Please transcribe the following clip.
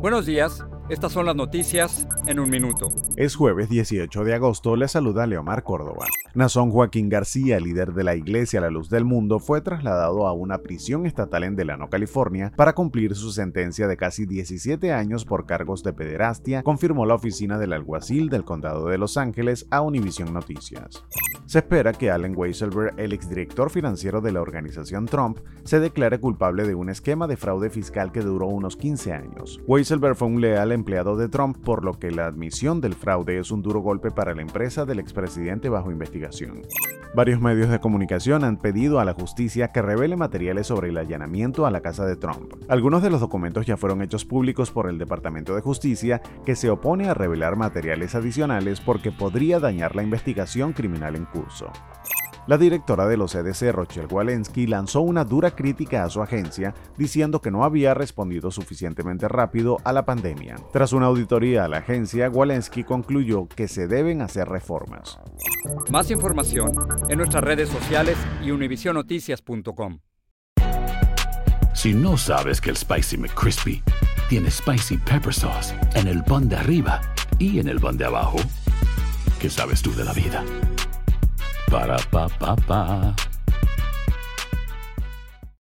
Buenos días, estas son las noticias en un minuto. Es jueves 18 de agosto, le saluda Leomar Córdoba. Nazón Joaquín García, líder de la Iglesia La Luz del Mundo, fue trasladado a una prisión estatal en Delano, California, para cumplir su sentencia de casi 17 años por cargos de pederastia, confirmó la oficina del alguacil del condado de Los Ángeles a Univision Noticias. Se espera que Allen Weisselberg, el exdirector financiero de la organización Trump, se declare culpable de un esquema de fraude fiscal que duró unos 15 años. Weisselberg fue un leal empleado de Trump, por lo que la admisión del fraude es un duro golpe para la empresa del expresidente bajo investigación. Varios medios de comunicación han pedido a la justicia que revele materiales sobre el allanamiento a la casa de Trump. Algunos de los documentos ya fueron hechos públicos por el Departamento de Justicia, que se opone a revelar materiales adicionales porque podría dañar la investigación criminal en curso. La directora de los CDC, Rochelle Walensky, lanzó una dura crítica a su agencia diciendo que no había respondido suficientemente rápido a la pandemia. Tras una auditoría a la agencia, Walensky concluyó que se deben hacer reformas. Más información en nuestras redes sociales y univisionoticias.com. Si no sabes que el Spicy McCrispy tiene Spicy Pepper Sauce en el pan de arriba y en el pan de abajo, ¿qué sabes tú de la vida? Ba-da-ba-ba-ba